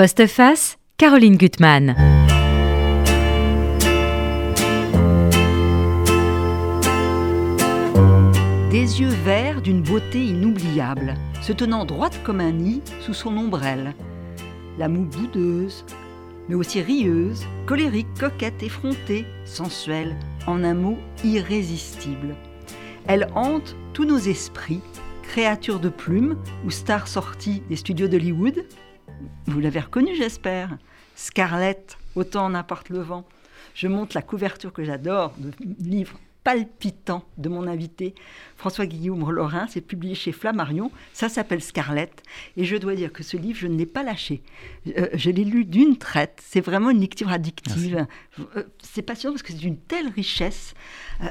Postface, Caroline Gutmann. Des yeux verts d'une beauté inoubliable, se tenant droite comme un nid sous son ombrelle. La moue boudeuse, mais aussi rieuse, colérique, coquette, effrontée, sensuelle, en un mot irrésistible. Elle hante tous nos esprits, créature de plume ou star sortie des studios d'Hollywood. Vous l'avez reconnue, j'espère. Scarlett, autant n'importe le vent. Je monte la couverture que j'adore de livres palpitant de mon invité, François Guillaume Lorrain. C'est publié chez Flammarion. Ça s'appelle Scarlett. Et je dois dire que ce livre, je ne l'ai pas lâché. Euh, je l'ai lu d'une traite. C'est vraiment une lecture addictive. Euh, c'est passionnant parce que c'est d'une telle richesse. Euh,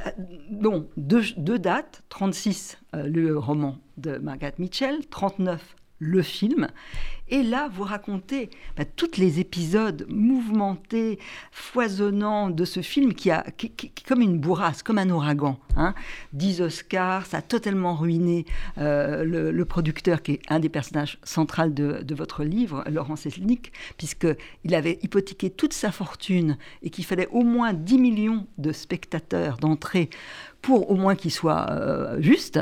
bon, deux, deux dates. 36, le roman de Margaret Mitchell. 39, le film. Et là, vous racontez bah, tous les épisodes mouvementés, foisonnants de ce film qui a qui, comme une bourrasse, comme un ouragan. Hein. 10 Oscars, ça a totalement ruiné euh, le, producteur qui est un des personnages centraux de, votre livre, Laurent Selnik, puisqu'il avait hypothéqué toute sa fortune et qu'il fallait au moins 10 millions de spectateurs d'entrée pour au moins qu'il soit euh, juste.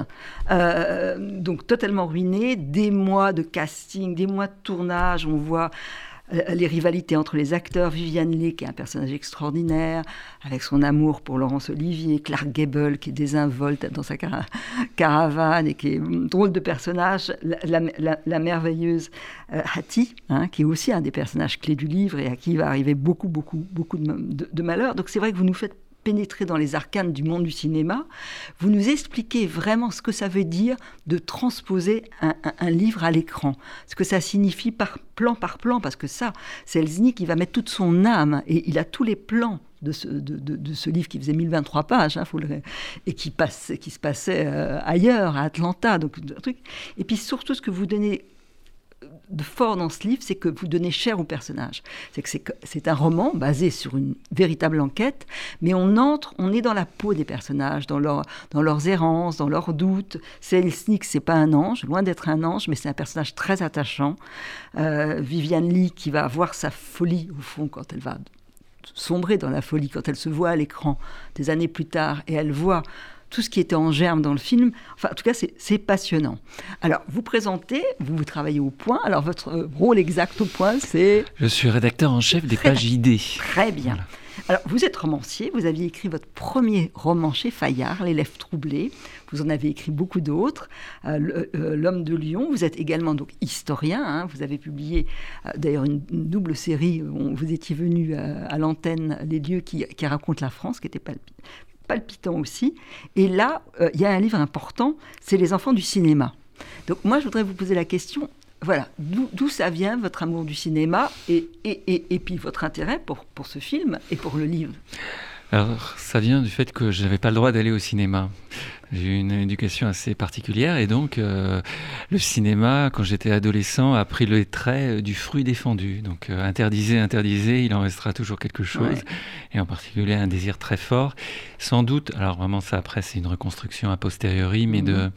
Euh, donc totalement ruiné, des mois de casting, des mois de tournage, on voit euh, les rivalités entre les acteurs, Viviane Leigh qui est un personnage extraordinaire, avec son amour pour Laurence Olivier, Clark Gable qui est désinvolte dans sa caravane et qui est drôle de personnage, la, merveilleuse Hattie, hein, qui est aussi un des personnages clés du livre et à qui va arriver beaucoup, beaucoup, beaucoup de, de malheurs. Donc c'est vrai que vous nous faites pénétrer dans les arcanes du monde du cinéma, vous nous expliquez vraiment ce que ça veut dire de transposer un, livre à l'écran, ce que ça signifie par plan par plan, parce que ça, c'est Selznick qui va mettre toute son âme, et il a tous les plans de ce, livre qui faisait 1023 pages, hein, et qui, qui se passait euh, ailleurs, à Atlanta. Donc, truc. Et puis surtout, ce que vous donnez de fort dans ce livre, c'est que vous donnez chair au personnage. C'est que c'est un roman basé sur une véritable enquête, mais on entre, on est dans la peau des personnages, dans, dans leurs errances, dans leurs doutes. Selznick, c'est pas un ange, loin d'être un ange, mais c'est un personnage très attachant. Euh, Viviane Lee, qui va avoir sa folie, au fond, quand elle va sombrer dans la folie, quand elle se voit à l'écran des années plus tard, et elle voit tout ce qui était en germe dans le film. Enfin, en tout cas, c'est passionnant. Alors, vous présentez, vous, vous travaillez au point. Alors, votre euh, rôle exact au point, c'est... Je suis rédacteur en chef des pages idées. Très bien. Alors, vous êtes romancier, vous aviez écrit votre premier roman chez Fayard, L'élève troublé. Vous en avez écrit beaucoup d'autres, euh, euh, L'homme de Lyon. Vous êtes également donc historien. Hein. Vous avez publié d'ailleurs une, double série. Où vous étiez venu à l'antenne Les lieux qui, qui, racontent la France, qui était palpitant aussi. Et là, euh, il y a un livre important, c'est Les enfants du cinéma. Donc moi, je voudrais vous poser la question, voilà, d'où ça vient votre amour du cinéma et, et, et, puis votre intérêt pour, pour ce film et pour le livre? Alors, ça vient du fait que je n'avais pas le droit d'aller au cinéma. J'ai eu une éducation assez particulière et donc euh, le cinéma, quand j'étais adolescent, a pris le trait du fruit défendu. Donc euh, interdisé, interdisé, il en restera toujours quelque chose et en particulier un désir très fort. Sans doute, alors vraiment ça après c'est une reconstruction a posteriori, mais de mhm.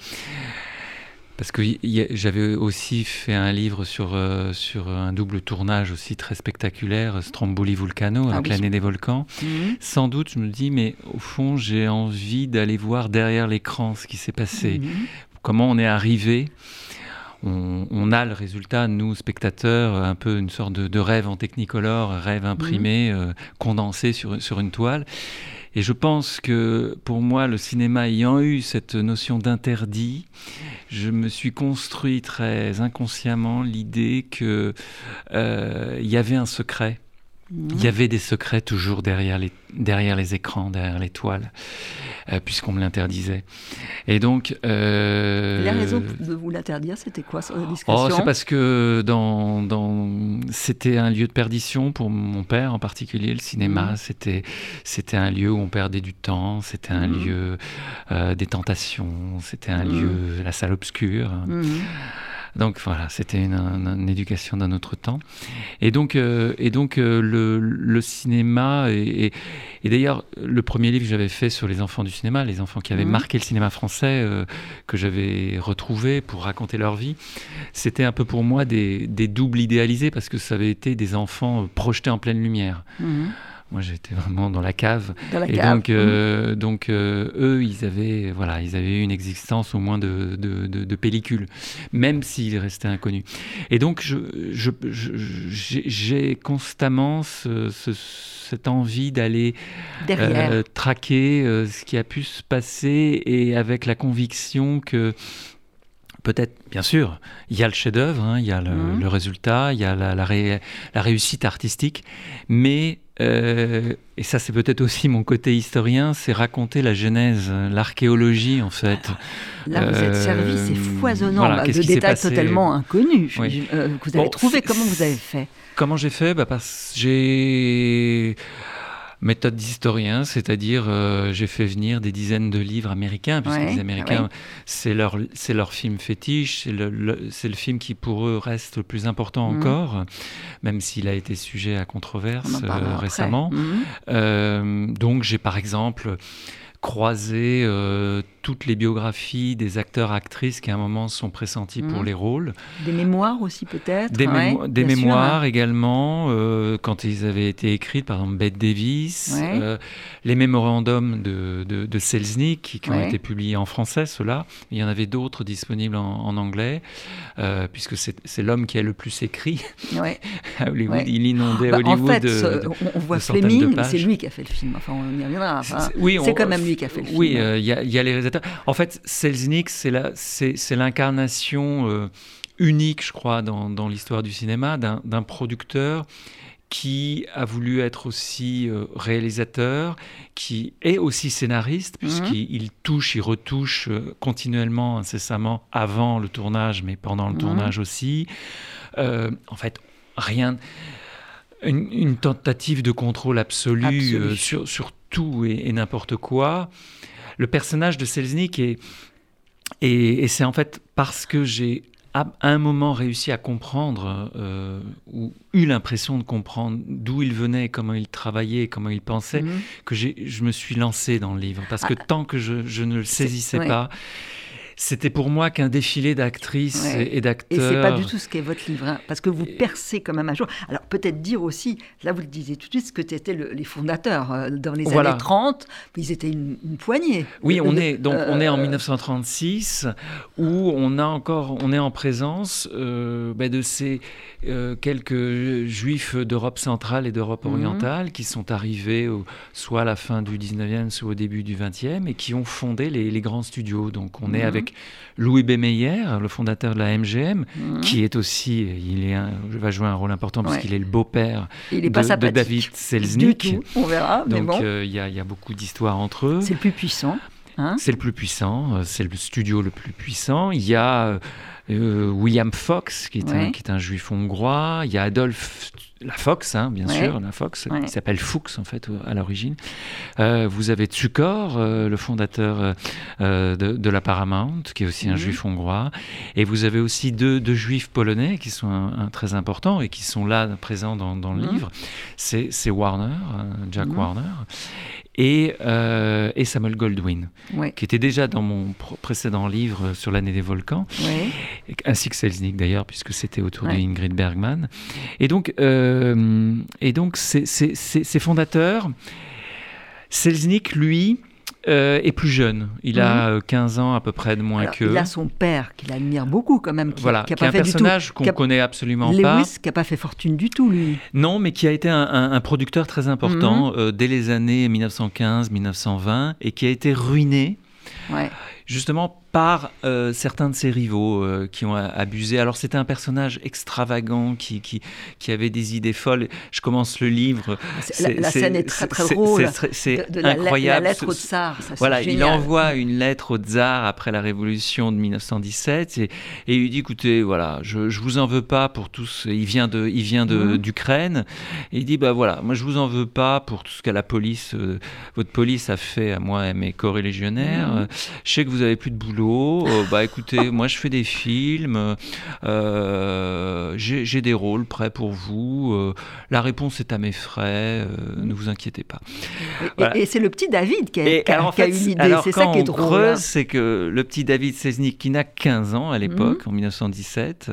Parce que j'avais aussi fait un livre sur, euh, sur un double tournage aussi très spectaculaire, Stromboli Vulcano, ah avec l'année des volcans. Mhm. Sans doute, je me dis, mais au fond, j'ai envie d'aller voir derrière l'écran ce qui s'est passé. Mhm. Comment on est arrivé? On, a le résultat, nous, spectateurs, un peu une sorte de, rêve en technicolor, rêve imprimé, mhm. euh, condensé sur, sur une toile. Et je pense que pour moi, le cinéma ayant eu cette notion d'interdit, je me suis construit très inconsciemment l'idée qu'il euh, y avait un secret il y avait des secrets toujours derrière les, derrière les écrans, derrière les toiles, euh, puisqu'on me l'interdisait. Et donc. Euh, la raison de vous l'interdire, c'était quoi la discrétion oh, C'est parce que dans, dans... c'était un lieu de perdition pour mon père en particulier, le cinéma. Mmh. C'était, c'était un lieu où on perdait du temps, c'était un mmh. lieu euh, des tentations, c'était un lieu, la salle obscure. Donc voilà, c'était une, éducation d'un autre temps. Et donc, euh, et donc euh, le, cinéma, et, d'ailleurs le premier livre que j'avais fait sur les enfants du cinéma, les enfants qui avaient mhm. marqué le cinéma français, euh, que j'avais retrouvé pour raconter leur vie, c'était un peu pour moi des, doubles idéalisés parce que ça avait été des enfants projetés en pleine lumière. Mhm. Moi, j'étais vraiment dans la cave. et donc, euh, donc euh, eux, ils avaient, voilà, ils avaient une existence au moins de, de, de, pellicule, même s'ils restaient inconnus. Et donc, j'ai je, j'ai constamment cette envie d'aller euh, traquer ce qui a pu se passer et avec la conviction que peut-être, bien sûr, il y a le chef-d'œuvre, hein, il y a le, mmh. résultat, il y a la, la, la réussite artistique, mais euh, et ça, c'est peut-être aussi mon côté historien, c'est raconter la genèse, l'archéologie en fait. Là, vous êtes servi, c'est euh, foisonnant, bah, de détails totalement inconnus. Euh, vous avez trouvé, comment vous avez fait? Comment j'ai fait? Bah, parce, J'ai méthode d'historien, c'est-à-dire euh, j'ai fait venir des dizaines de livres américains, puisque les Américains, c'est leur, leur film fétiche, c'est le, le, film qui pour eux reste le plus important mhm. encore, même s'il a été sujet à controverse euh, récemment. Mhm. Euh, donc j'ai par exemple croiser euh, toutes les biographies des acteurs actrices qui à un moment sont pressentis pour mmh. les rôles. Des mémoires aussi peut-être. Des, des mémoires également euh, quand ils avaient été écrites, par exemple Bette Davis, euh, les mémorandums de, de, Selznick qui, ont été publiés en français, ceux-là. Il y en avait d'autres disponibles en, anglais, puisque c'est l'homme qui a le plus écrit à Hollywood. Il inondait bah, Hollywood. En fait, on voit Fleming, c'est lui qui a fait le film. Enfin, on y reviendra. c'est quand même qui a fait le film. Oui, euh, il y, a les réalisateurs. En fait, Selznick, c'est l'incarnation euh, unique, je crois, dans, l'histoire du cinéma, d'un producteur qui a voulu être aussi euh, réalisateur, qui est aussi scénariste, mhm. puisqu'il touche, il retouche continuellement, incessamment, avant le tournage, mais pendant le mhm. tournage aussi. en fait, rien. Une, tentative de contrôle absolu, sur, sur tout et, n'importe quoi. Le personnage de Selznick est. Et, c'est en fait parce que j'ai à un moment réussi à comprendre euh, ou eu l'impression de comprendre d'où il venait, comment il travaillait, comment il pensait, mhm. que je me suis lancé dans le livre. Parce que ah. tant que je, ne le saisissais pas, c'était pour moi qu'un défilé d'actrices et d'acteurs. Et c'est pas du tout ce qu'est votre livre, hein, parce que vous percez quand même un jour. Alors peut-être dire aussi, là vous le disiez tout de suite, ce que étaient les fondateurs euh, dans les années 30, ils étaient une, poignée. Oui, on est donc on est en 1936 euh, où on a encore, on est en présence euh, ben, de ces quelques juifs d'Europe centrale et d'Europe mhm. orientale qui sont arrivés soit à la fin du 19e, soit au début du 20e et qui ont fondé les, les grands studios. Donc on est mhm. avec Louis B. Meyer, le fondateur de la MGM, mhm. qui est aussi, il est va jouer un rôle important parce qu'il est le beau-père de, de, David Selznick. on verra. Donc euh, il y, a beaucoup d'histoires entre eux. C'est le plus puissant. Hein c'est le plus puissant, euh, c'est le studio le plus puissant. Il y a euh, William Fox, qui est, un, qui est un juif hongrois. Il y a Adolphe la Fox, hein, bien sûr, la Fox, qui s'appelle Fuchs en fait à l'origine. Euh, vous avez Tsukor, euh, le fondateur euh, de, la Paramount, qui est aussi un mhm. juif hongrois. Et vous avez aussi deux, juifs polonais qui sont un, très importants et qui sont là présents dans, le mhm. livre. C'est Warner, Jack mhm. Warner et, euh, et Samuel Goldwyn, qui était déjà dans mon précédent livre sur l'année des volcans, ainsi que Selznick d'ailleurs, puisque c'était autour d'Ingrid Bergman. Et donc, euh, et donc ces, fondateurs, Selznick, lui, euh, est plus jeune. Il a 15 mhm. ans à peu près de moins que. Il a son père qu'il admire beaucoup quand même. Qui, voilà, qui, a pas un personnage qu'on connaît absolument pas. Lewis qui n'a pas fait fortune du tout lui. Non, mais qui a été un, producteur très important mhm. euh, dès les années 1915-1920 et qui a été ruiné. Ouais. Justement par euh, certains de ses rivaux euh, qui ont abusé. Alors c'était un personnage extravagant qui, qui, qui, avait des idées folles. Je commence le livre. La, scène est très très drôle. C'est incroyable. La, lettre au tsar. voilà, il envoie une lettre au tsar après la révolution de 1917 et, et il dit écoutez, voilà, je, je vous en veux pas pour tout ce... Il vient de, il vient de mhm. d'Ukraine. Et il dit bah voilà, moi je vous en veux pas pour tout ce que la police, euh, votre police a fait à moi et mes co-légionnaires. Mhm. Je sais que vous avez plus de boulot boulot. Euh, bah écoutez, moi je fais des films, euh, j'ai des rôles prêts pour vous. Euh, la réponse est à mes frais, ne vous inquiétez pas. Et, c'est le petit David qui a, eu l'idée, c'est ça qui est drôle. Hein. c'est que le petit David Selznick, qui n'a 15 ans à l'époque, mhm. en 1917,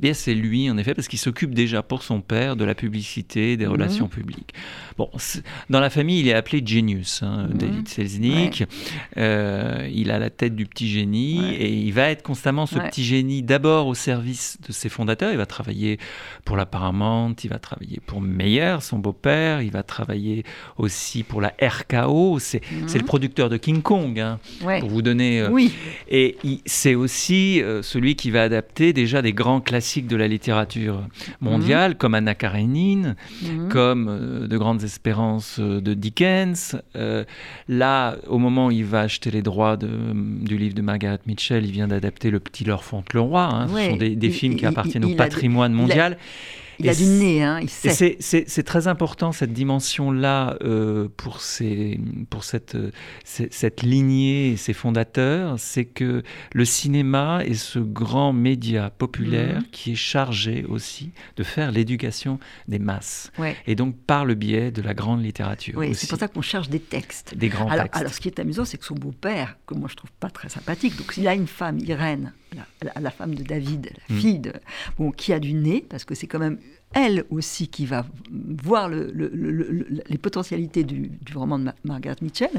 bien c'est lui en effet, parce qu'il s'occupe déjà pour son père de la publicité, des mhm. relations publiques. Bon, dans la famille, il est appelé Genius, hein. David Selznick. Euh, il a la tête du petit génie et il va être constamment ce petit génie d'abord au service de ses fondateurs. Il va travailler pour la Paramount, il va travailler pour Meyer, son beau-père, il va travailler aussi pour la RKO, c'est le mhm. producteur de King Kong, hein, pour vous donner. Euh, oui. Et c'est aussi euh, celui qui va adapter déjà des grands classiques de la littérature mondiale, mhm. comme Anna Karenine, comme De grandes espérances de Dickens. là, au moment où il va acheter les droits de, du livre de Margaret Mitchell, il vient d'adapter Le Petit Leur Fauntleroy. Hein. Ce sont des, films qui appartiennent au patrimoine mondial. Il a du nez, hein, il sait. C'est très important cette dimension-là euh, pour, ces, pour cette, cette lignée et ses fondateurs, c'est que le cinéma est ce grand média populaire mhm. qui est chargé aussi de faire l'éducation des masses. Et donc par le biais de la grande littérature. Oui, c'est pour ça qu'on cherche des textes. Des grands textes. Alors ce qui est amusant, c'est que son beau-père, que moi je trouve pas très sympathique, donc il a une femme, Irène, la, la femme de David, la mm. fille de, bon, qui a du nez, parce que c'est quand même elle aussi qui va voir les potentialités du, roman de Margaret Mitchell,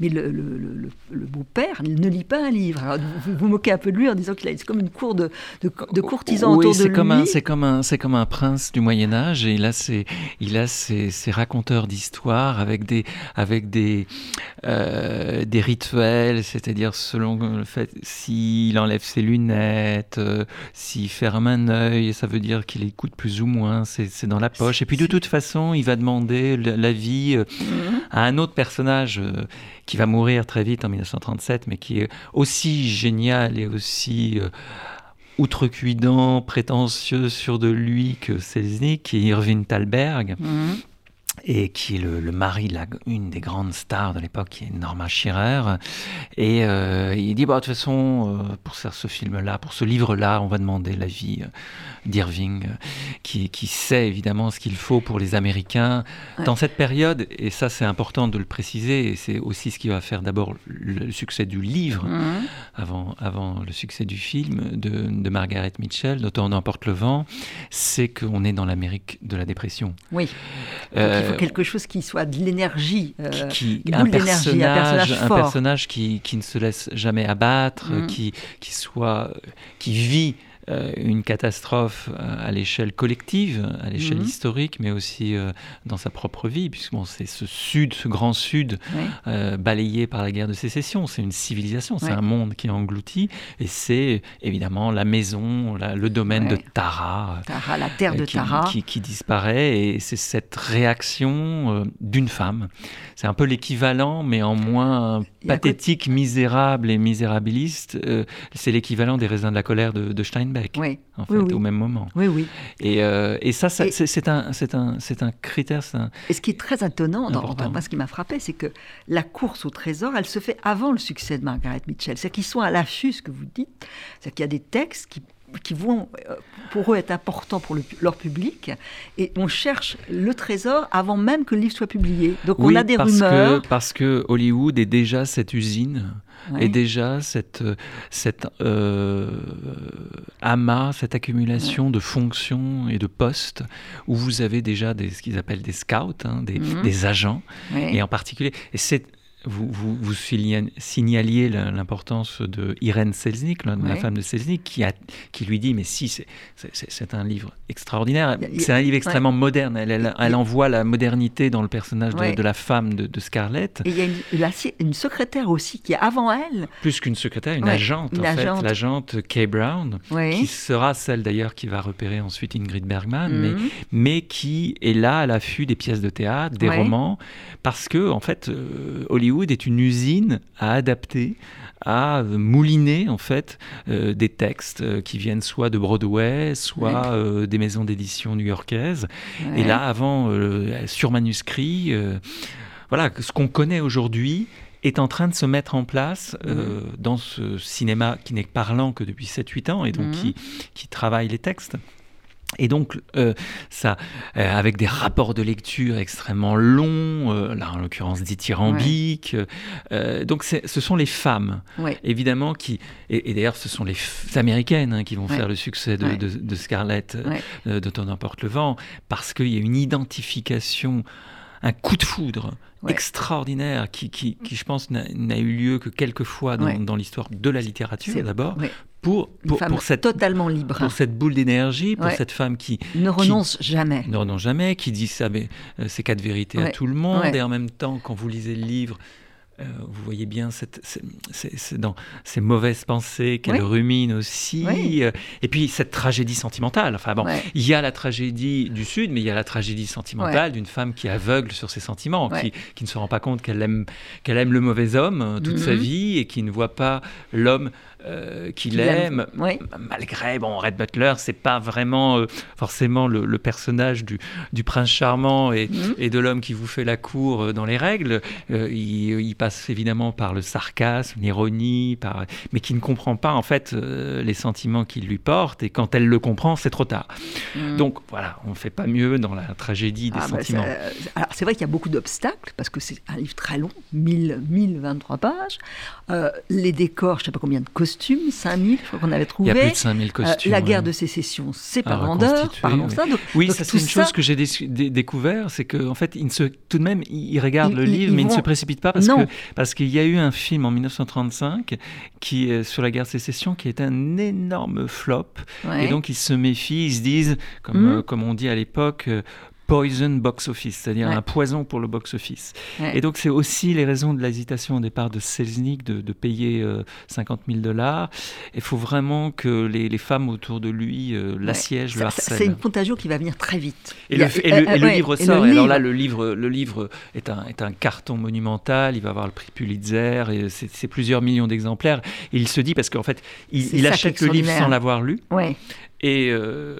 mais le, beau-père ne lit pas un livre. vous vous moquez un peu de lui en disant qu'il a comme une cour de, de, courtisans autour de lui. c'est comme un, c'est comme un prince du Moyen Âge et il a ses, il a ses, raconteurs d'histoire avec des, avec des, euh, des rituels, c'est-à-dire selon le fait s'il enlève ses lunettes, euh, s'il ferme un œil, ça veut dire qu'il écoute plus ou moins c'est dans la poche. Et puis de toute façon, il va demander l'avis euh, mhm. à un autre personnage euh, qui va mourir très vite en 1937, mais qui est aussi génial et aussi euh, outrecuidant, prétentieux sur de lui que Selznick, qui est Irving Thalberg. Mhm et qui est le, mari de une des grandes stars de l'époque, qui est Norma Shearer. Et euh, il dit, bah, de toute façon, euh, pour faire ce film-là, pour ce livre-là, on va demander l'avis d'Irving, qui, qui, sait évidemment ce qu'il faut pour les Américains. Dans cette période, et ça c'est important de le préciser, et c'est aussi ce qui va faire d'abord le succès du livre, mhm. avant, avant le succès du film de, de Margaret Mitchell, d'Autant n'emporte le vent, c'est qu'on est dans l'Amérique de la dépression. Oui faut euh, quelque chose qui soit de l'énergie, euh, qui, un, personnage, un, personnage, qui, qui, ne se laisse jamais abattre, mm. qui, qui soit, qui vit euh, une catastrophe à l'échelle collective, à l'échelle mhm. historique, mais aussi euh, dans sa propre vie, puisque bon, c'est ce sud, ce grand sud euh, balayé par la guerre de sécession. C'est une civilisation, c'est un monde qui est englouti, et c'est évidemment la maison, le domaine de Tara, Tara, la terre de qui, Tara, qui, disparaît, et c'est cette réaction d'une femme. C'est un peu l'équivalent, mais en moins pathétique, misérable et misérabiliste. c'est l'équivalent des raisins de la colère de, de Steinbeck oui. en fait, au même moment. Oui, oui. Et, euh, et ça, c'est un, un, un critère. Un... Et ce qui est très étonnant, dans, moi, ce qui m'a frappé, c'est que la course au trésor, elle se fait avant le succès de Margaret Mitchell. C'est qu'ils sont à l'affût, ce que vous dites. C'est qu'il y a des textes qui qui vont euh, pour eux être importants pour leur public et on cherche le trésor avant même que le livre soit publié. Donc on a des parce rumeurs. Que, parce que Hollywood est déjà cette usine et déjà cette, cette euh, amas, cette accumulation de fonctions et de postes où vous avez déjà des, ce qu'ils appellent des scouts, hein, des, mhm. des, agents, et en particulier, et c'est vous, vous, signaliez l'importance de Irène Selznick, la, femme de Selznick, qui, a, qui lui dit, mais si, c'est un livre extraordinaire, c'est un livre extrêmement moderne, elle, elle, envoie la modernité dans le personnage de, la femme de, Scarlett. Et il y a une, secrétaire aussi qui est avant elle. Plus qu'une secrétaire, une agente, en fait, l'agente Kay Brown, qui sera celle d'ailleurs qui va repérer ensuite Ingrid Bergman, mais, mhm. mais qui est là à l'affût des pièces de théâtre, des romans, parce que, en fait, euh, Hollywood est une usine à adapter, à mouliner en fait euh, des textes euh, qui viennent soit de Broadway, soit euh, des maisons d'édition new-yorkaises. Et là, avant, sur manuscrit, voilà, ce qu'on connaît aujourd'hui est en train de se mettre en place euh, dans ce cinéma qui n'est parlant que depuis 7-8 ans et donc qui, qui travaille les textes. Et donc, euh, ça, euh, avec des rapports de lecture extrêmement longs, euh, là en l'occurrence dithyrambiques. Euh, donc, ce sont les femmes, Ouais. évidemment, qui. Et, et d'ailleurs, ce sont les américaines hein, qui vont Ouais. faire le succès de, Ouais. de- de Scarlett, Ouais. de Ton emporte le vent, parce qu'il y a une identification, un coup de foudre Ouais. extraordinaire qui, qui, qui, je pense, n'a eu lieu que quelques fois dans, Ouais. dans l'histoire de la littérature, d'abord, ouais. Pour, cette totalement libre. pour cette boule d'énergie, pour Ouais. cette femme qui Ne renonce jamais. ne renonce jamais, qui dit ça, mais, euh, ces quatre vérités à tout le monde, Ouais. et en même temps, quand vous lisez le livre, euh, vous voyez bien cette, dans ces mauvaises pensées qu'elle rumine aussi, euh, et puis cette tragédie sentimentale. Enfin bon, Ouais. il y a la tragédie du Sud, mais il y a la tragédie sentimentale d'une femme qui est aveugle sur ses sentiments, Ouais. qui, qui ne se rend pas compte qu'elle aime, qu'elle aime le mauvais homme toute sa Mhm. vie et qui ne voit pas l'homme euh, qu'il aime. malgré bon Red Butler c'est pas vraiment euh, forcément le, le personnage du, du prince charmant et, Mhm. et de l'homme qui vous fait la cour euh, dans les règles Euh, il, il passe évidemment par le sarcasme l'ironie par mais qui ne comprend pas en fait les sentiments qu'il lui porte et quand elle le comprend c'est trop tard Mm. donc voilà on fait pas mieux dans la tragédie des Ah, bah, sentiments alors, c'est vrai qu'il y a beaucoup d'obstacles, parce que c'est un livre très long, 1000, 1023 pages. Les décors, je ne sais pas combien de costumes, 5000, je crois qu'on avait il trouvé. y a plus de 5000 Euh, costumes la guerre ouais. de sécession, c'est vendeur, reconstituer, parlons oui. ça. Donc, Oui, donc ça c'est une chose que j'ai dé- dé- découvert, c'est qu'en en fait, il ne se, tout de même, il il Ils- le ils- livre, ils mais il ne se vont- précipite pas parce Non. que parce qu'il y a eu un film en 1935 qui sur la guerre de sécession qui est un énorme flop, ouais. et donc ils se méfient, ils se disent, comme Mhm. euh, comme on dit à l'époque. Poison box office, c'est-à-dire Ouais. un poison pour le box office. Ouais. Et donc c'est aussi les raisons de l'hésitation au départ de Selznick de, de payer euh, 50 000 dollars. Il faut vraiment que les, les femmes autour de lui euh, l'assiègent, le harcèlent. C'est une contagion qui va venir très vite. Et le, a- et le- et le ouais, livre et sort. Et alors là, le livre, le livre est, un, est un carton monumental. Il va avoir le prix Pulitzer. Et c'est, plusieurs millions d'exemplaires. Et il se dit, parce qu'en fait, il, il achète le livre sans l'avoir lu. Et euh,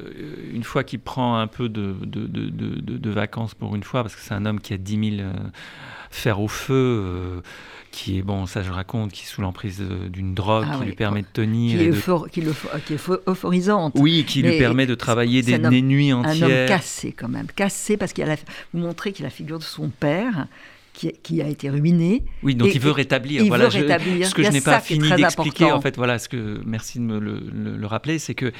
une fois qu'il prend un peu de, de, de- de- de- de vacances pour une fois, parce que c'est un homme qui a 10 000 euh, fers au feu, euh, qui est, bon, ça je raconte, qui est sous l'emprise euh, d'une drogue Ah qui oui. lui permet de Qui tenir. est, et de- euphor- qui le- qui est eupho- euphorisante. Oui, qui lui permet de travailler des, un homme- des nuits un entières. homme cassé quand même, cassé parce qu'il a la, vous montrez qu'il a la figure de son père qui, qui a été ruiné. Oui, donc Et- il veut rétablir. il voilà, veut je- rétablir. ce que je n'ai pas qui est fini d'expliquer, en fait, voilà, ce que merci de me le, le- le rappeler, c'est que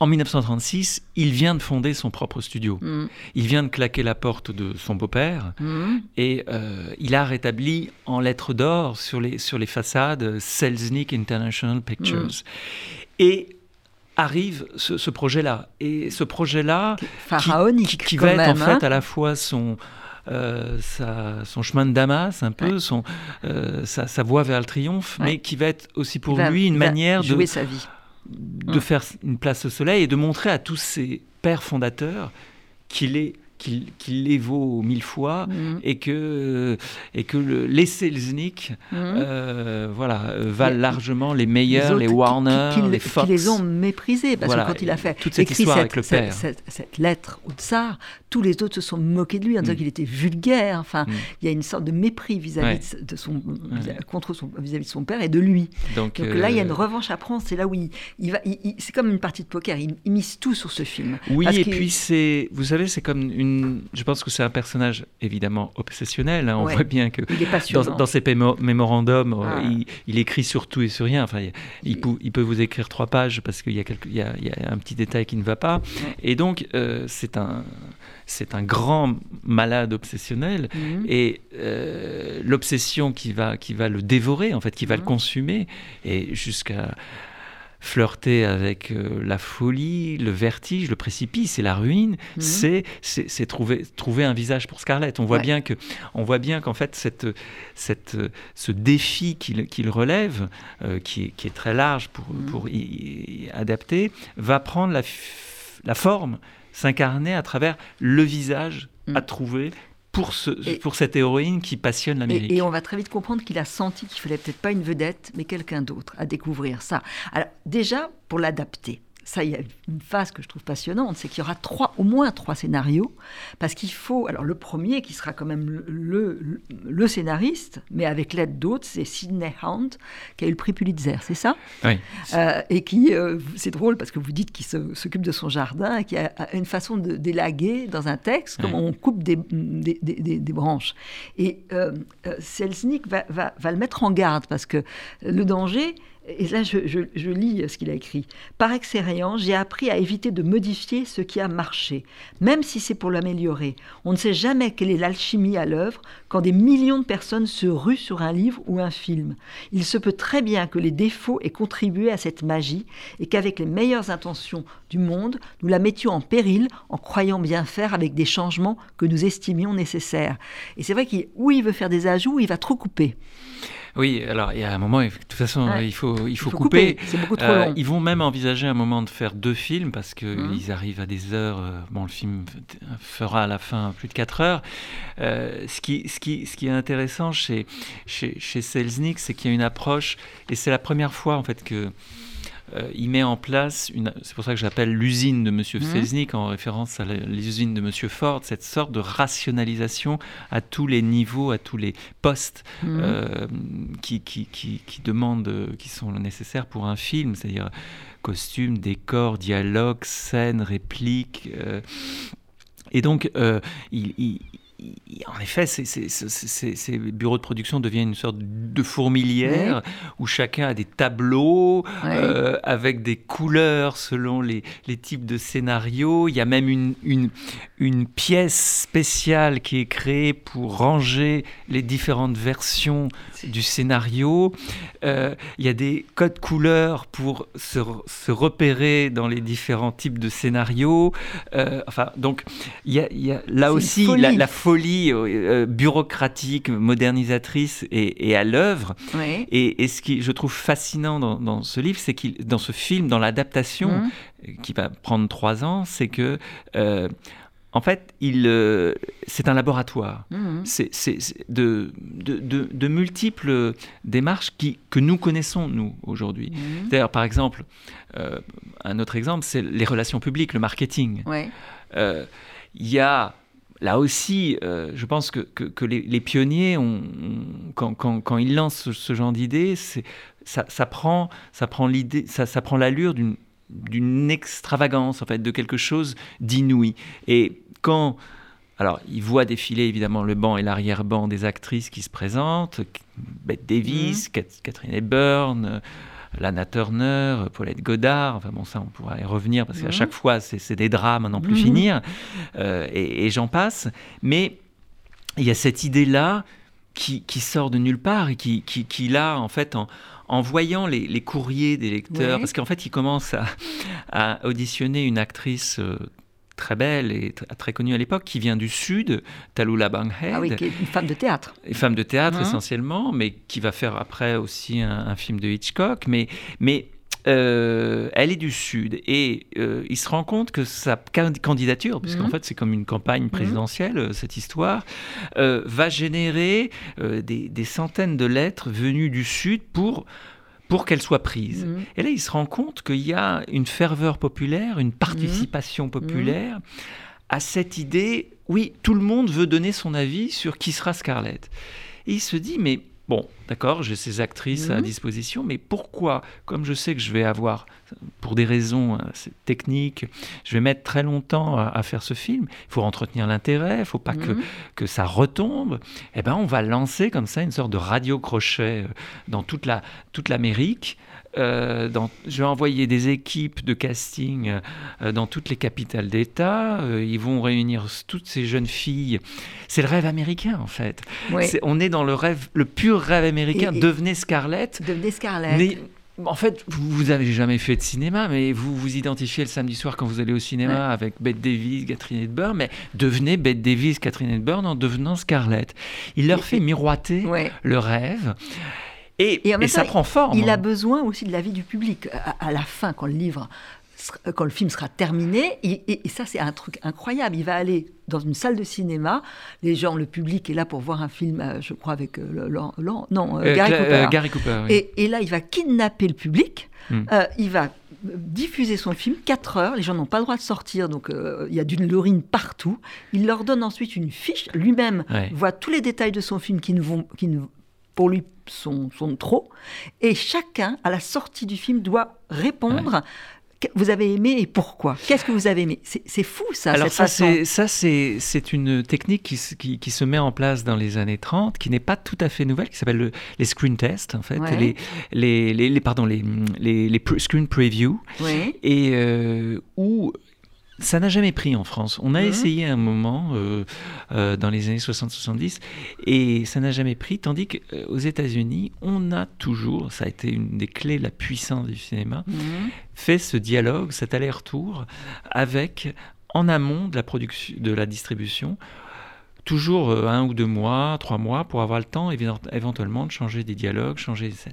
en 1936, il vient de fonder son propre studio. Mm. Il vient de claquer la porte de son beau-père Mm. et euh, il a rétabli en lettres d'or sur les, sur les façades euh, Selznick International Pictures. Mm. Et arrive ce, ce projet-là. Et ce projet-là, qui- Pharaonique. qui, qui quand va être en fait hein. à la fois son, euh, sa- son chemin de Damas, un peu, Ouais. son, euh, sa, sa voie vers le triomphe, Ouais. mais qui va être aussi pour va- lui une manière de, jouer sa vie. De Mm. faire une place au soleil et de montrer à tous ses pères fondateurs qu'il est qu'il les vaut mille fois Mm. et que et que le, les Selznick Mm. euh, voilà valent largement les meilleurs les, qui- Warner qui, qui- les qui Fox les ont méprisés parce Voilà, que quand il a fait toute cette écrit histoire cette, avec le père. cette- cette lettre au tsar, tous les autres se sont moqués de lui en disant Mm. qu'il était vulgaire. Enfin, il y a une sorte de mépris vis-à-vis Ouais. de son contre son vis-à-vis de son père et de lui. donc, Donc là, il y a une euh, revanche à prendre. C'est là où il, il va. c'est comme une partie de poker. Il, il mise tout sur ce film. Oui, et puis c'est, vous savez, c'est comme une. Je pense que c'est un personnage évidemment obsessionnel. hein. On Ouais. voit bien que dans, ses pémo- mémorandums, euh, Ah. il, il écrit sur tout et sur rien. Enfin, il, peut vous écrire trois pages parce qu'il y a, quelque- il y a- il y a un petit détail qui ne va pas. Et donc, euh, c'est un, c'est un grand malade obsessionnel. Mhm. Et euh, l'obsession qui va, qui va le dévorer, en fait, qui va le Mhm. consumer, et jusqu'à flirter avec euh, la folie, le vertige, le précipice et la ruine, Mhm. c'est trouver trouver un visage pour Scarlett. On voit Ouais. bien que on voit bien qu'en fait cette cette ce défi qu'il qu'il relève, euh, qui est qui est très large pour Mhm. pour y, y adapter, va prendre la la forme, s'incarner à travers le visage Mhm. à trouver pour ce Et- pour cette héroïne qui passionne l'Amérique. Et, et on va très vite comprendre qu'il a senti qu'il fallait peut-être pas une vedette, mais quelqu'un d'autre à découvrir ça. Alors déjà pour l'adapter, ça, il y a une phase que je trouve passionnante, c'est qu'il y aura trois, au moins trois scénarios, parce qu'il faut, alors le premier qui sera quand même le, le, scénariste, mais avec l'aide d'autres, c'est Sidney Hunt, qui a eu le prix Pulitzer, c'est ça? Oui. Euh, et qui, euh, c'est drôle parce que vous dites qu'il s'occupe de son jardin, et qui a une façon de d'élaguer dans un texte, comme on coupe des, des, des, des branches. Et euh, Selznick va, va, va le mettre en garde, parce que le danger, et là je, lis ce qu'il a écrit. Par expérience, j'ai appris à éviter de modifier ce qui a marché, même si c'est pour l'améliorer. On ne sait jamais quelle est l'alchimie à l'œuvre quand des millions de personnes se ruent sur un livre ou un film. Il se peut très bien que les défauts aient contribué à cette magie et qu'avec les meilleures intentions du monde, nous la mettions en péril en croyant bien faire avec des changements que nous estimions nécessaires. Et c'est vrai qu'il il veut faire des ajouts, il va trop couper. Oui, alors il y a un moment, de toute façon, il, faut, il faut, couper. C'est beaucoup trop long. ils vont même envisager un moment de faire deux films parce qu'ils mmh. arrivent à des heures. Euh, bon, le film fera à la fin plus de 4 heures. Euh, ce, qui, ce, qui, ce qui est intéressant chez, chez, chez Selznick, c'est qu'il y a une approche, et c'est la première fois en fait que euh, il met en place, une, c'est pour ça que j'appelle l'usine de M. Mmh. Selznick en référence à l'usine de M. Ford, cette sorte de rationalisation à tous les niveaux, à tous les postes mmh. euh, qui, qui, qui, qui, demandent, qui sont nécessaires pour un film, c'est-à-dire costume, décor, dialogue, scène, réplique. Euh, et donc, il, en effet, ces, bureaux de production deviennent une sorte de fourmilière où chacun a des tableaux euh, avec des couleurs selon les, types de scénarios. Il y a même une, une, pièce spéciale qui est créée pour ranger les différentes versions du scénario. Euh, il y a des codes couleurs pour se, repérer dans les différents types de scénarios. Euh, enfin, donc, il y a, là aussi la, la folie euh, bureaucratique, modernisatrice et, à l'œuvre. Et, ce qui je trouve fascinant dans, ce livre, c'est qu'il, dans ce film, dans l'adaptation, mmh. qui va prendre trois ans, c'est que en fait, il, c'est un laboratoire. Mmh. C'est, de, de, multiples démarches qui, que nous connaissons, nous, aujourd'hui. Mmh. D'ailleurs, par exemple, un autre exemple, c'est les relations publiques, le marketing. Il y a là aussi, euh, je pense que, que, les, pionniers, ont, quand, quand, quand, ils lancent ce, genre d'idée, ça, ça, prend, ça prend l'idée, ça, ça prend l'allure d'une d'une extravagance en fait de quelque chose d'inouï et quand alors, ils voient défiler évidemment le banc et l'arrière-banc des actrices qui se présentent, Bette Davis, mmh. Catherine Hepburn, Lana Turner, Paulette Godard, enfin bon ça on pourra y revenir parce qu'à mhm. chaque fois c'est des drames à n'en plus mhm. finir, euh, et, j'en passe, mais il y a cette idée-là qui, sort de nulle part et qui, qui, qui là en fait en, voyant les, courriers des lecteurs, parce qu'en fait, il commence à, à, auditionner une actrice euh, très belle et très connue à l'époque, qui vient du Sud, Talula Banghead. Ah oui, qui est une femme de théâtre. Une femme de théâtre hein essentiellement, mais qui va faire après aussi un, film de Hitchcock. Mais, mais euh, elle est du Sud et euh, il se rend compte que sa candidature, puisqu'en mmh. fait c'est comme une campagne mmh. présidentielle, euh, cette histoire, va générer des, des, centaines de lettres venues du Sud pour pour qu'elle soit prise. Mhm. Et là, il se rend compte qu'il y a une ferveur populaire, une participation mhm. populaire à cette idée, oui, tout le monde veut donner son avis sur qui sera Scarlett. Et il se dit, mais Bon, d'accord, j'ai ces actrices à mhm. disposition, mais pourquoi Comme je sais que je vais avoir, pour des raisons euh, techniques, je vais mettre très longtemps à, faire ce film, il faut entretenir l'intérêt, il ne faut pas que, mhm. que ça retombe, eh ben on va lancer comme ça une sorte de radio-crochet euh, dans toute l'Amérique. La, euh, dans, je vais envoyer des équipes de casting euh, dans toutes les capitales d'État. Euh, ils vont réunir toutes ces jeunes filles. C'est le rêve américain, en fait. on est dans le rêve, le pur rêve américain. devenez Scarlett. Devenez Scarlett. en fait, vous n'avez jamais fait de cinéma, mais vous vous identifiez le samedi soir quand vous allez au cinéma avec Bette Davis, Catherine Hepburn, mais devenez Bette Davis, Catherine Hepburn en devenant Scarlett. Il leur fait miroiter le rêve. Et, ça prend forme. Il a besoin aussi de l'avis du public. À, la fin, quand le livre, quand le film sera terminé, et, ça c'est un truc incroyable. Il va aller dans une salle de cinéma, les gens, le public est là pour voir un film, euh, je crois avec euh, non euh, Gary Cooper. Gary Cooper et, là, il va kidnapper le public. Hmm. il va diffuser son film 4 heures. Les gens n'ont pas le droit de sortir, donc euh, il y a d'une l'urine partout. Il leur donne ensuite une fiche. Lui-même Ouais. voit tous les détails de son film qui, ne vont, qui ne- pour lui sont, sont trop. Et chacun, à la sortie du film, doit répondre. Vous avez aimé et pourquoi? Qu'est-ce que vous avez aimé? C'est fou ça, Alors cette ça, c'est, ça c'est, une technique qui, se- qui, qui se met en place dans les années 30, qui n'est pas tout à fait nouvelle, qui s'appelle le- les screen tests, en fait, Ouais. les, les, les, les- pardon, les, les, les screen preview, Oui. et euh, où ça n'a jamais pris en France. On a Mhm. essayé un moment euh, euh, dans les années 60-70 et ça n'a jamais pris, tandis qu'aux États-Unis, on a toujours, ça a été une des clés de la puissance du cinéma, Mhm. fait ce dialogue, cet aller-retour avec, en amont de la, production, de la distribution, toujours euh, un ou deux mois, trois mois, pour avoir le temps éventuellement de changer des dialogues, changer des scènes.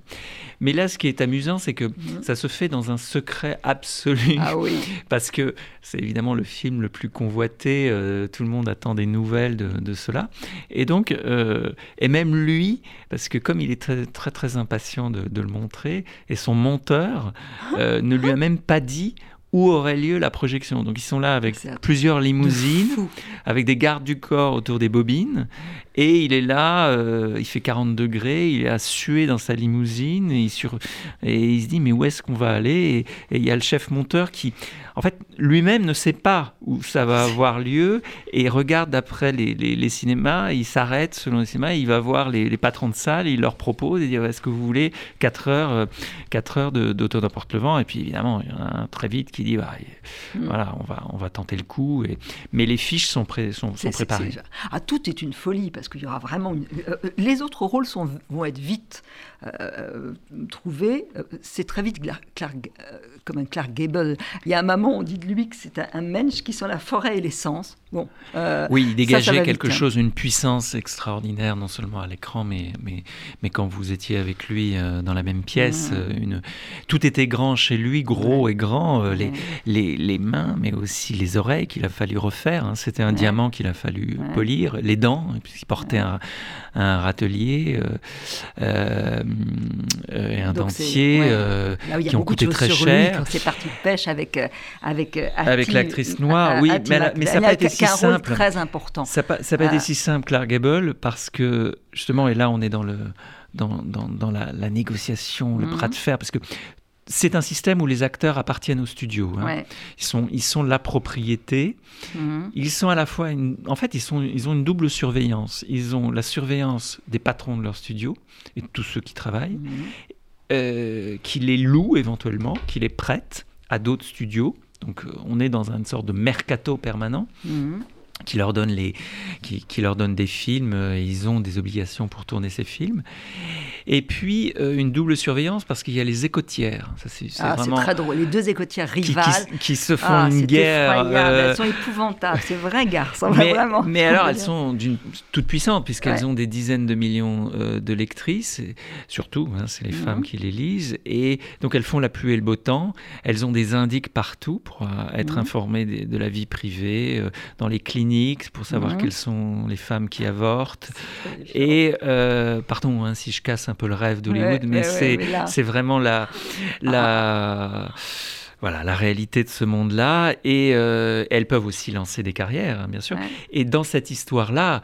Mais là, ce qui est amusant, c'est que Mhm. ça se fait dans un secret absolu, Ah oui. parce que c'est évidemment le film le plus convoité, euh, tout le monde attend des nouvelles de, de cela. Et donc, euh, et même lui, parce que comme il est très très, très impatient de, de le montrer, et son monteur euh, ne lui a même pas dit où aurait lieu la projection. Donc ils sont là avec plusieurs limousines, avec des gardes du corps autour des bobines, et il est là, euh, il fait 40 degrés, il est à suer dans sa limousine, et il, sur... et il se dit mais où est-ce qu'on va aller? Et, et il y a le chef monteur qui, en fait, lui-même ne sait pas où ça va avoir lieu, et regarde après les, les- les cinémas, il s'arrête selon les cinémas, il va voir les, les patrons de salle, il leur propose, et dit est-ce que vous voulez 4 heures, euh, 4 heures de- d'auto n'importe le vent, et puis évidemment, il y en a un très vite qui dit bah, Mm. voilà, on va, on va tenter le coup, et... mais les fiches sont, pré- sont, préparées. Ah, tout est une folie parce qu'il y aura vraiment. une- euh, euh, les autres rôles sont, vont être vite euh, trouvés. C'est très vite Clark, comme un Clark Gable. Il y a un moment, on dit de lui que c'est un, un mensch qui sent la forêt et l'essence. Bon. euh, Oui, il ça dégageait vite, quelque hein. chose, une puissance extraordinaire, non seulement à l'écran, mais, mais, mais quand vous étiez avec lui euh, dans la même pièce, Mhm. euh, une... tout était grand chez lui, gros et grand, les, les, les mains, mais aussi les oreilles qu'il a fallu refaire. hein. C'était un diamant qu'il a fallu polir, les dents, puisqu'il portait un, un râtelier et un Donc dentier. ouais. Là qui ont coûté très cher. c'est parti de pêche avec avec Avec l'actrice noire, oui, mais ça a McDaniel, pas été si un rôle simple. très important. Ça n'a pas, été Ah. si simple, Clark Gable, parce que justement, et là on est dans, le, dans, dans, dans la, la négociation, le Mhm. bras de fer, parce que c'est un système où les acteurs appartiennent au studio. hein. Ouais. Ils, sont, ils sont la propriété. Mhm. Ils sont à la fois, une- en fait, ils, sont, ils ont une double surveillance. Ils ont la surveillance des patrons de leur studio et de tous ceux qui travaillent, Mhm. euh, qui les louent éventuellement, qui les prêtent à d'autres studios. Donc euh, on est dans une sorte de mercato permanent Mhm. Qui leur donne les qui, qui leur donne des films euh, ils ont des obligations pour tourner ces films et puis euh, une double surveillance parce qu'il y a les écotières ça c'est Ah, très drôle. Les deux écotières qui, qui- rivales. qui se font Ah, une c'est guerre euh, Elles sont épouvantables. C'est vrai, garçon. mais, vraiment. mais alors elles sont d'une toutes puissantes puisqu'elles Ouais. ont des dizaines de millions euh, de lectrices et surtout hein, c'est les Mhm. femmes qui les lisent et donc elles font la pluie et le beau temps elles ont des indices partout pour être Mhm. informées de, la vie privée dans les cliniques pour savoir Mhm. quelles sont les femmes qui avortent Et euh, pardon hein, si je casse un peu le rêve d'Hollywood, Ouais, mais c'est ouais, mais là- Ah. vraiment la la voilà la réalité de ce monde-là. Et euh, elles peuvent aussi lancer des carrières, hein, bien sûr. Ouais. Et dans cette histoire-là.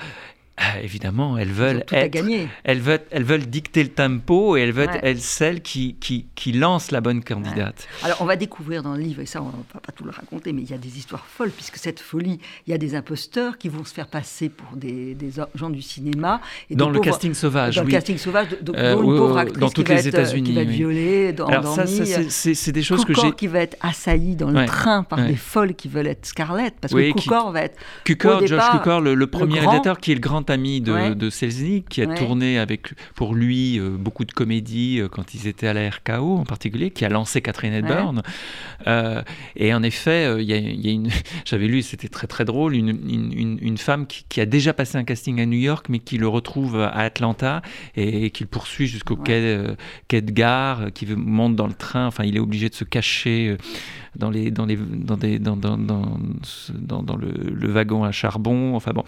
Ah, Évidemment, elles veulent être, gagner. elles veulent, elles veulent dicter le tempo et elles veulent Ouais. être elles, celles qui, qui, qui lancent la bonne candidate. Alors, on va découvrir dans le livre, et ça, on ne va pas tout le raconter, mais il y a des histoires folles, puisque cette folie, il y a des imposteurs qui vont se faire passer pour des, des gens du cinéma. Et Dans le pauvres- casting sauvage, Dans oui. le casting sauvage, de- Euh, dont une oui, pauvre oui, actrice dans qui toutes va les être, euh, qui va être oui. violée, dans- Alors ça, c'est- des choses que Cukor j'ai. qui va être assailli dans le Ouais, train par des folles qui veulent être Scarlett, parce que qui- Cukor va être... Cukor, Au George Cukor, le, le premier réalisateur qui est le grand ami de, Ouais. de Selznick, qui a Ouais. tourné avec pour lui euh, beaucoup de comédies euh, quand ils étaient à la RKO en particulier, qui a lancé Catherine Hepburn. Euh, et en effet, il y a, il y a une, j'avais lu, c'était très très drôle, une, une, une- une femme qui, qui a déjà passé un casting à New York, mais qui le retrouve à Atlanta et, qui le poursuit jusqu'au quai, quai de gare, qui monte dans le train. Enfin, il est obligé de se cacher. Dans, les, dans, les, dans, des, dans, dans, dans, dans le, le, wagon à charbon. Enfin bon.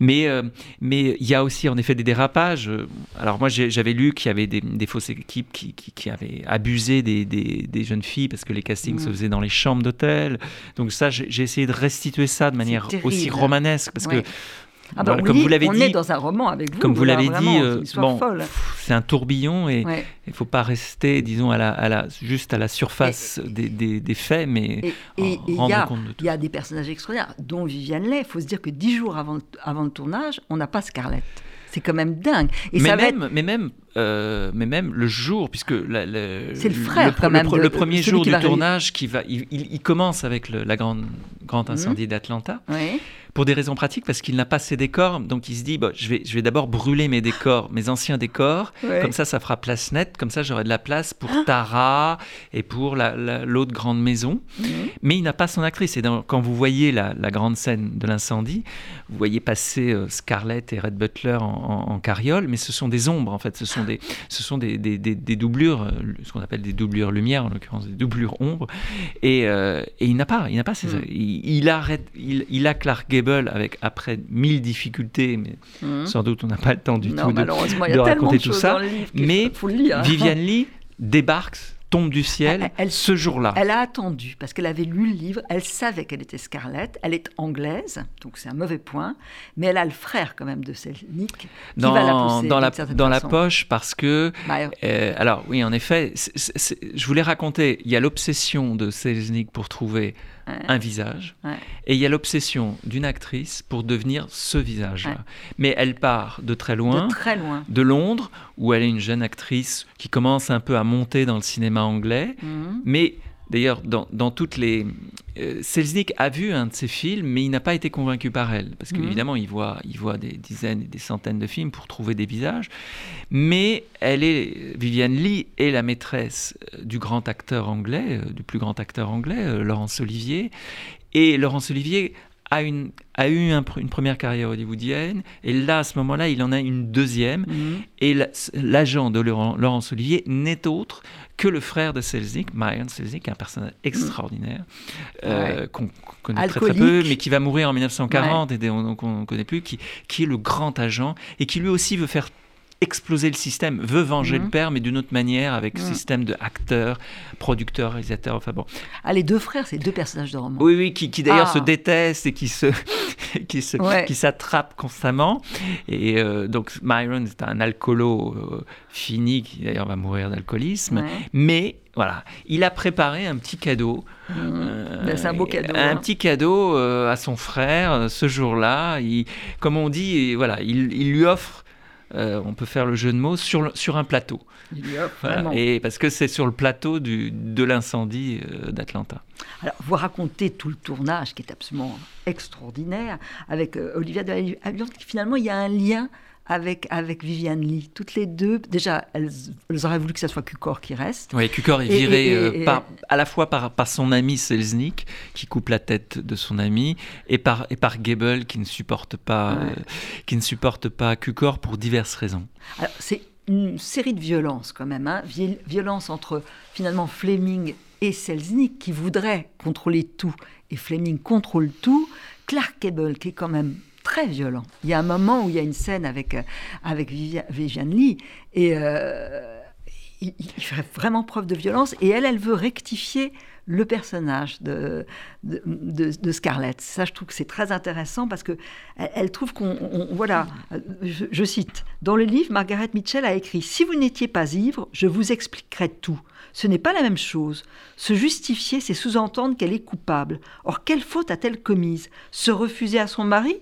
Mais euh, mais il y a aussi en effet des dérapages. Alors moi j'avais lu qu'il y avait des, des, fausses équipes qui, qui, qui avaient abusé des, des, des, jeunes filles parce que les castings se faisaient dans les chambres d'hôtel. Donc ça, j'ai essayé de restituer ça de manière aussi romanesque parce que ah bah, comme vous l'avez dit, on est dans un roman avec vous. Comme vous l'avez dit, euh, bon, c'est un tourbillon et il ne faut pas rester, disons, à la, à la, juste à la surface des, des, des, faits, mais et, rendre compte de tout. Il y a des personnages extraordinaires, dont Viviane Leigh. Il faut se dire que dix jours avant, avant le tournage, on n'a pas Scarlett. C'est quand même dingue. Et mais, ça même, mais même, euh, mais même le jour, puisque c'est le frère le, quand même le, premier jour du tournage, qui va, il, il, commence avec le, la grande grand incendie mmh. d'Atlanta. Oui pour des raisons pratiques, parce qu'il n'a pas ses décors. Donc il se dit, bon, je vais, je vais d'abord brûler mes décors, mes anciens décors. Comme ça, ça fera place nette. Comme ça, j'aurai de la place pour ah. Tara et pour l'autre grande maison. Mhm. Mais il n'a pas son actrice. Et quand vous voyez la, grande scène de l'incendie, vous voyez passer euh, Scarlett et Red Butler en, carriole, mais ce sont des ombres, en fait. Ce sont des, ce sont des, des, des, doublures, euh, ce qu'on appelle des doublures lumière, en l'occurrence des doublures ombres. Et, euh, et il n'a pas, il n'a pas ces, mhm. il, arrête, il, il a Clark Gable avec après mille difficultés, mais mhm. sans doute on n'a pas le temps du tout de, de raconter tout ça. Mais Viviane Lee débarque tombe du ciel elle, ce jour-là. Elle a attendu parce qu'elle avait lu le livre, elle savait qu'elle était Scarlett, elle est anglaise, donc c'est un mauvais point, mais elle a le frère quand même de Selznick qui dans, va la pousser dans la dans la poche parce que bah, euh, alors oui en effet, je voulais raconter, il y a l'obsession de Selznick pour trouver un visage. Et il y a l'obsession d'une actrice pour devenir ce visage-là. Mais elle part de très loin, de très loin, de Londres, où elle est une jeune actrice qui commence un peu à monter dans le cinéma anglais. Mhm. Mais D'ailleurs, dans, toutes les. Euh, Selznick a vu un de ses films, mais il n'a pas été convaincu par elle. Parce mhm. qu'évidemment, il, voit, il voit des dizaines et des centaines de films pour trouver des visages. Mais elle est. Viviane Lee est la maîtresse euh, du grand acteur anglais, euh, du plus grand acteur anglais, Laurence Olivier. Et Laurence Olivier a, une, a eu une première carrière hollywoodienne, et là, à ce moment-là, il en a une deuxième, mhm. et l'agent de Laurence Olivier n'est autre que le frère de Selznick, Marion Selznick, un personnage extraordinaire, euh, qu'on connaît très, très peu, mais qui va mourir en 1940 et donc on ne connaît plus, qui, qui est le grand agent, et qui lui aussi veut faire exploser le système, veut venger le mhm. père, mais d'une autre manière, avec mhm. système de acteurs, producteurs, réalisateurs, enfin bon. Ah, les deux frères, c'est deux personnages de roman. Oui, oui, qui, qui d'ailleurs se ah. détestent et qui se, qui se, qui s'attrapent constamment. Et euh, donc, Myron, c'est un alcoolo euh, fini, qui d'ailleurs va mourir d'alcoolisme, mais voilà, il a préparé un petit cadeau. Mhm. Euh, ben, c'est un beau cadeau. Un hein. petit cadeau à son frère ce jour-là. Comme on dit, voilà, il, il lui offre euh, on peut faire le jeu de mots, sur, sur un plateau. Et parce que c'est sur le plateau du, de l'incendie euh, d'Atlanta. Alors, vous racontez tout le tournage qui est absolument extraordinaire avec euh, Olivia de Finalement, il y a un lien avec, avec Viviane Lee. Toutes les deux, déjà, elles, auraient voulu que ce soit Cukor qui reste. Oui, Cukor est viré euh, par, à la fois par, par son ami Selznick, qui coupe la tête de son ami, et par, et par Gable, qui ne supporte pas, euh, qui ne supporte pas Cukor pour diverses raisons. c'est une série de violences quand même, hein. violence entre finalement Fleming et Selznick qui voudraient contrôler tout, et Fleming contrôle tout. Clark Gable, qui est quand même très violent. Il y a un moment où il y a une scène avec, euh, avec Viviane Lee et euh, il, fait vraiment preuve de violence et elle, elle veut rectifier le personnage de, de, de, Scarlett. Ça, je trouve que c'est très intéressant parce que elle, trouve qu'on... Voilà, je, je, cite, dans le livre, Margaret Mitchell a écrit, Si vous n'étiez pas ivre, je vous expliquerai tout. Ce n'est pas la même chose. Se justifier, c'est sous-entendre qu'elle est coupable. Or, quelle faute a-t-elle commise? Se refuser à son mari?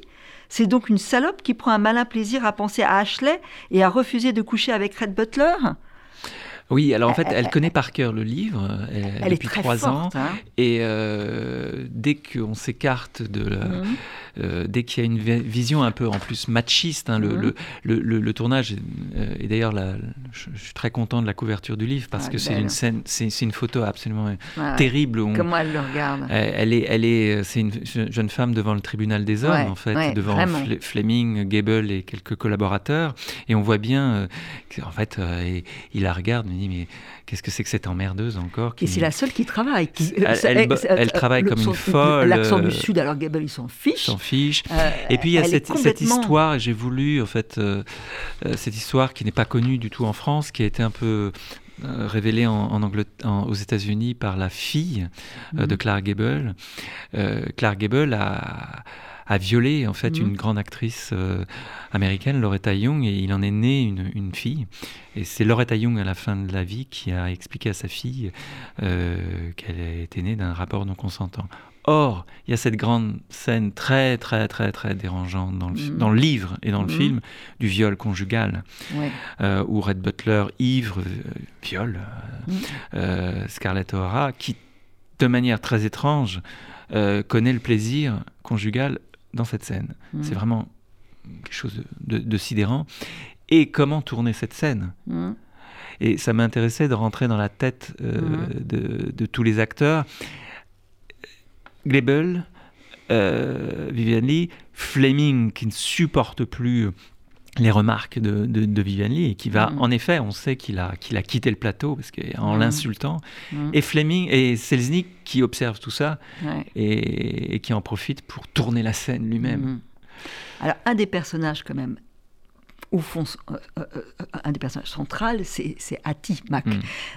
C'est donc une salope qui prend un malin plaisir à penser à Ashley et à refuser de coucher avec Red Butler? Oui, alors en fait, elle, connaît par cœur le livre elle, depuis trois ans. Hein. et euh, dès qu'on s'écarte de la, mhm. Euh, dès qu'il y a une vision un peu en plus machiste, hein, le, le, le, tournage, euh, et d'ailleurs je, suis très content de la couverture du livre parce que c'est une scène, c'est une photo absolument terrible. Comment elle le regarde elle, est, elle est, c'est une jeune femme devant le tribunal des hommes en fait, devant Fleming, Gable et quelques collaborateurs, et on voit bien euh, qu'en fait il la regarde, me dis, mais qu'est-ce que c'est que cette emmerdeuse encore Et c'est la seule qui travaille. Qui, elle, elle, travaille comme une folle. L'accent du Sud, alors Gable, il s'en fiche. S'en fiche. et puis il y a cette, cette, histoire, j'ai voulu, en fait, cette histoire qui n'est pas connue du tout en France, qui a été un peu euh, révélée en, en, aux États-Unis par la fille euh, de mhm. Clark Gable. Euh, Clark Gable a, a, violé en fait mhm. une grande actrice américaine, Loretta Young, et il en est né une, une fille. Et c'est Loretta Young à la fin de la vie qui a expliqué à sa fille qu'elle était née d'un rapport non consentant. Or, il y a cette grande scène très, très, très, très dérangeante dans le, mm. dans le livre et dans le mm. film du viol conjugal, euh, où Red Butler, ivre, euh, viole euh, mm. euh, Scarlett O'Hara, qui, de manière très étrange, connaît le plaisir conjugal dans cette scène. C'est vraiment quelque chose de, de, sidérant. Et comment tourner cette scène Et ça m'intéressait de rentrer dans la tête de, de tous les acteurs Glebel, euh, Vivian Lee, Fleming qui ne supporte plus les remarques de, de, Vivian Lee et qui va, mm. en effet, on sait qu'il a, qu'il a quitté le plateau parce qu'en mm. l'insultant, mm. et Fleming et Selznick qui observent tout ça et, qui en profite pour tourner la scène lui-même. Alors, un des personnages quand même au fond, euh, euh, un des personnages centraux, c'est Hattie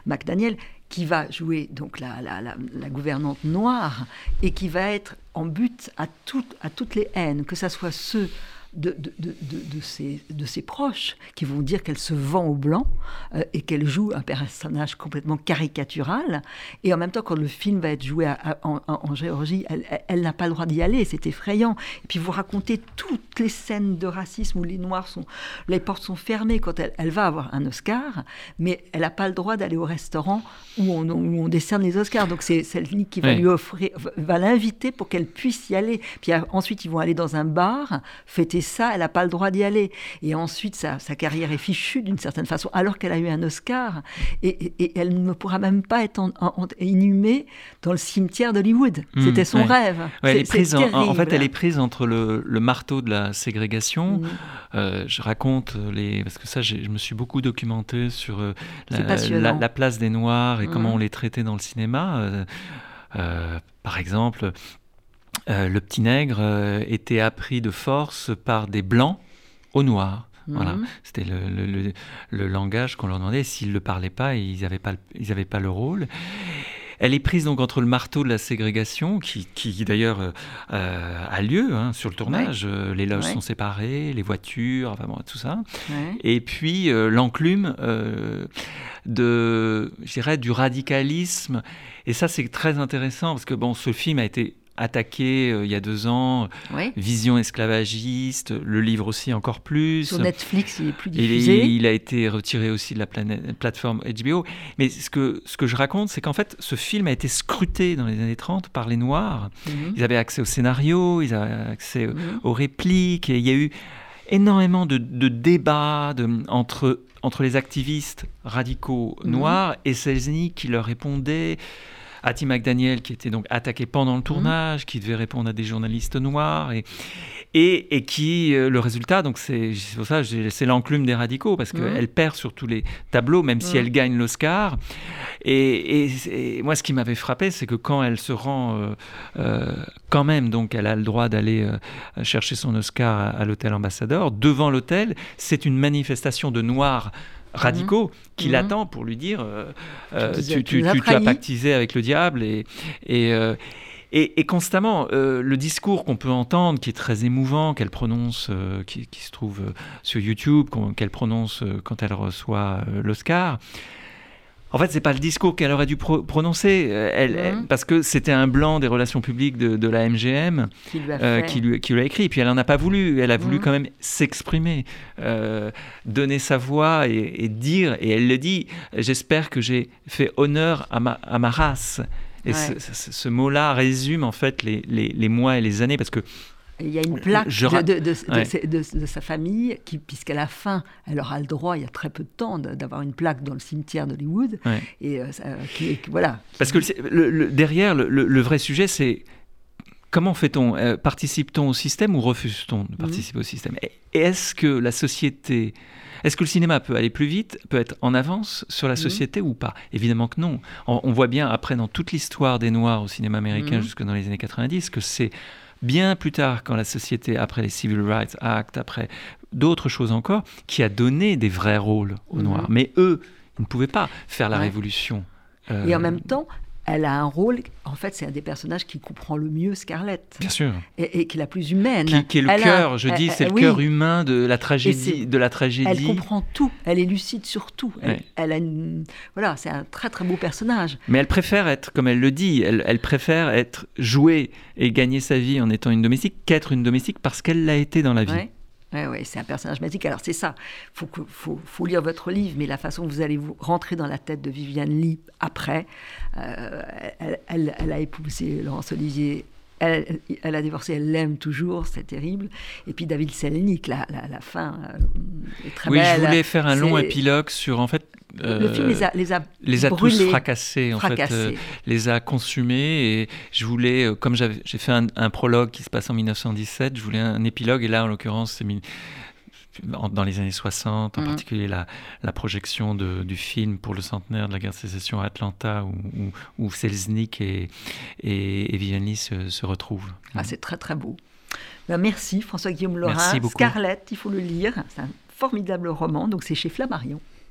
McDaniel, qui va jouer donc la, la, gouvernante noire et qui va être en but à, à toutes les haines, que ce soit ceux de, de, de, de, ses, de ses proches qui vont dire qu'elle se vend au blanc euh, et qu'elle joue un personnage complètement caricatural. Et en même temps, quand le film va être joué en, Géorgie, elle, elle, n'a pas le droit d'y aller, c'est effrayant. Et puis vous racontez toutes les scènes de racisme où les Noirs sont, les portes sont fermées quand elle, elle va avoir un Oscar, mais elle n'a pas le droit d'aller au restaurant où on, où on décerne les Oscars. Donc c'est celle qui va lui offrir, va l'inviter pour qu'elle puisse y aller. Puis ensuite, ils vont aller dans un bar, fêter ça, elle n'a pas le droit d'y aller. Et ensuite, sa, carrière est fichue d'une certaine façon, alors qu'elle a eu un Oscar. Et, elle ne pourra même pas être inhumée dans le cimetière d'Hollywood. Hmm, C'était son rêve. elle est prise en, fait, elle est prise entre le, marteau de la ségrégation. Hmm. Euh, je raconte les. Parce que ça, je me suis beaucoup documenté sur euh, la, place des Noirs et comment hmm. on les traitait dans le cinéma. Euh, par exemple, euh, le petit nègre euh, était appris de force par des blancs aux noirs. Voilà, mhm. c'était le, langage qu'on leur demandait. S'ils ne le parlaient pas, ils n'avaient pas, pas le rôle. Elle est prise donc entre le marteau de la ségrégation, qui, d'ailleurs euh, a lieu hein, sur le tournage. Les loges sont séparées, les voitures, enfin tout ça. Et puis l'enclume de, du radicalisme. Et ça, c'est très intéressant parce que bon, ce film a été attaqué euh, il y a deux ans, Vision esclavagiste, le livre aussi encore plus. Sur Netflix, il est plus diffusé. il a été retiré aussi de la plateforme HBO. Mais ce que, ce que je raconte, c'est qu'en fait, ce film a été scruté dans les années 30 par les Noirs. Mhm. Ils avaient accès au scénario, ils avaient accès mhm. aux répliques, et il y a eu énormément de, débats entre, entre les activistes radicaux mhm. noirs et Selznick qui leur répondaient. Hattie McDaniel qui était donc attaqué pendant le tournage, qui devait répondre à des journalistes noirs et, et, qui, euh, le résultat, donc c'est pour ça, c'est l'enclume des radicaux parce qu'elle perd sur tous les tableaux, même si elle gagne l'Oscar. Et, moi, ce qui m'avait frappé, c'est que quand elle se rend, euh, euh, quand même, donc elle a le droit d'aller chercher son Oscar à, à l'hôtel ambassadeur, devant l'hôtel, c'est une manifestation de noirs radicaux mhm. qui mhm. l'attend pour lui dire euh, euh, tu, tu, as pactisé avec le diable et, et, euh, et, constamment le discours qu'on peut entendre qui est très émouvant qu'elle prononce qui, qui, se trouve sur YouTube qu'elle prononce quand elle reçoit l'Oscar en fait, c'est pas le discours qu'elle aurait dû prononcer, euh, elle, mmh. parce que c'était un blanc des relations publiques de, la MGM qui lui, a euh, qui, lui, qui lui, a écrit. Et puis elle en a pas voulu. Elle a voulu mmh. quand même s'exprimer, euh, donner sa voix et, dire. Et elle le dit. J'espère que j'ai fait honneur à ma, à ma race. Et ce, mot-là résume en fait les, les, les, mois et les années, parce que il y a une plaque de, de, sa famille, qui, puisqu'à la fin, elle aura le droit, il y a très peu de temps, d'avoir une plaque dans le cimetière d'Hollywood. Et euh, voilà. Parce que le, derrière, le, vrai sujet, c'est comment fait-on euh, Participe-t-on au système ou refuse-t-on de participer au système? Et est-ce que la société, est-ce que le cinéma peut aller plus vite, peut être en avance sur la société ou pas? Évidemment que non. On, on, voit bien après dans toute l'histoire des Noirs au cinéma américain jusque dans les années 90 que c'est bien plus tard, quand la société, après les Civil Rights Act, après d'autres choses encore, qui a donné des vrais rôles aux Noirs. Mais eux, ils ne pouvaient pas faire la révolution. Et en même temps, elle a un rôle, en fait, c'est un des personnages qui comprend le mieux Scarlett. Bien sûr. Et, qui est la plus humaine. Qui, est le cœur, je dis, c'est le cœur humain de la tragédie. De la tragédie. Elle comprend tout, elle est lucide sur tout. Elle, a une, voilà, c'est un très très beau personnage. Mais elle préfère être, comme elle le dit, elle, elle préfère être jouée et gagner sa vie en étant une domestique qu'être une domestique parce qu'elle l'a été dans la vie. Ouais, c'est un personnage magique. Alors c'est ça, il faut, faut, faut, lire votre livre, mais la façon dont vous allez vous rentrer dans la tête de Viviane Lee après, euh, elle, elle, a épousé Laurence Olivier elle, elle, a divorcé, elle l'aime toujours, c'est terrible. Et puis David Selnik, la, la, la fin euh, est très oui, belle. Oui, je voulais faire un long épilogue sur en fait euh, le film les a, les a, les a brûlés, tous fracassés, en fait, euh, les a consumés. Et je voulais, euh, comme j'ai fait un, un, prologue qui se passe en 1917, je voulais un épilogue. Et là, en l'occurrence, c'est dans les années 60, en mmh. particulier la, la projection de, du film pour le centenaire de la guerre de sécession à Atlanta, où, où, où Selznick et, et, et Vianney se, se, retrouvent. Ah, c'est très très beau. Ben, merci François-Guillaume Laurin. Scarlett, il faut le lire. C'est un formidable roman, donc c'est chez Flammarion.